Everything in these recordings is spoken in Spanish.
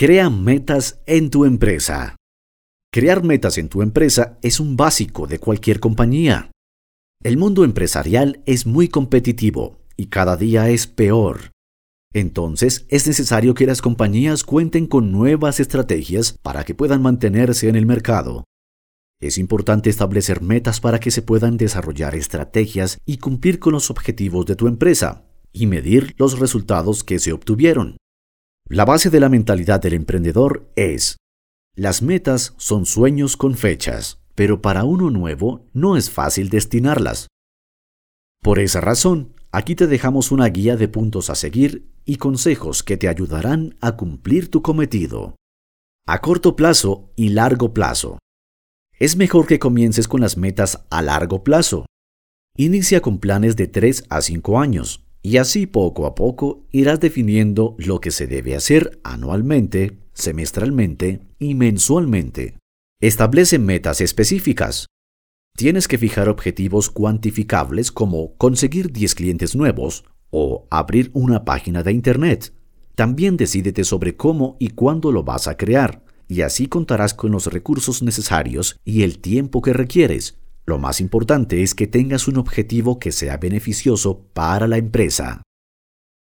Crea metas en tu empresa. Crear metas en tu empresa es un básico de cualquier compañía. El mundo empresarial es muy competitivo y cada día es peor. Entonces es necesario que las compañías cuenten con nuevas estrategias para que puedan mantenerse en el mercado. Es importante establecer metas para que se puedan desarrollar estrategias y cumplir con los objetivos de tu empresa y medir los resultados que se obtuvieron. La base de la mentalidad del emprendedor es, las metas son sueños con fechas, pero para uno nuevo no es fácil destinarlas. Por esa razón, aquí te dejamos una guía de puntos a seguir y consejos que te ayudarán a cumplir tu cometido. A corto plazo y largo plazo. Es mejor que comiences con las metas a largo plazo. Inicia con planes de 3 a 5 años, y así poco a poco irás definiendo lo que se debe hacer anualmente, semestralmente y mensualmente. Establece metas específicas. Tienes que fijar objetivos cuantificables como conseguir 10 clientes nuevos o abrir una página de Internet. También decídete sobre cómo y cuándo lo vas a crear, y así contarás con los recursos necesarios y el tiempo que requieres lo más importante es que tengas un objetivo que sea beneficioso para la empresa.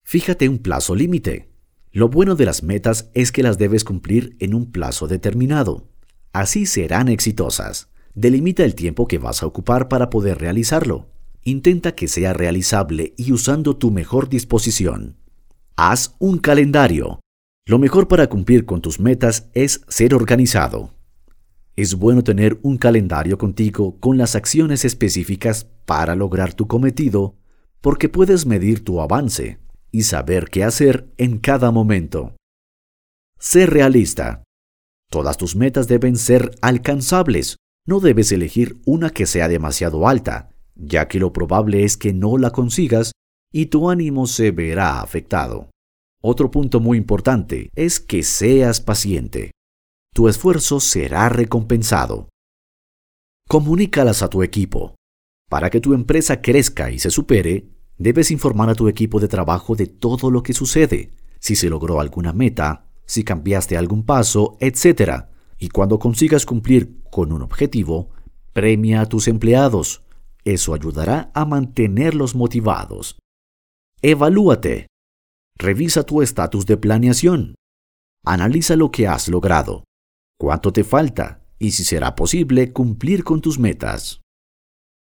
Fíjate un plazo límite. Lo bueno de las metas es que las debes cumplir en un plazo determinado. Así serán exitosas. Delimita el tiempo que vas a ocupar para poder realizarlo. Intenta que sea realizable y usando tu mejor disposición. Haz un calendario. Lo mejor para cumplir con tus metas es ser organizado. Es bueno tener un calendario contigo con las acciones específicas para lograr tu cometido, porque puedes medir tu avance y saber qué hacer en cada momento. Sé realista. Todas tus metas deben ser alcanzables. No debes elegir una que sea demasiado alta, ya que lo probable es que no la consigas y tu ánimo se verá afectado. Otro punto muy importante es que seas paciente tu esfuerzo será recompensado. Comunícalas a tu equipo. Para que tu empresa crezca y se supere, debes informar a tu equipo de trabajo de todo lo que sucede, si se logró alguna meta, si cambiaste algún paso, etc. Y cuando consigas cumplir con un objetivo, premia a tus empleados. Eso ayudará a mantenerlos motivados. Evalúate. Revisa tu estatus de planeación. Analiza lo que has logrado cuánto te falta y si será posible cumplir con tus metas.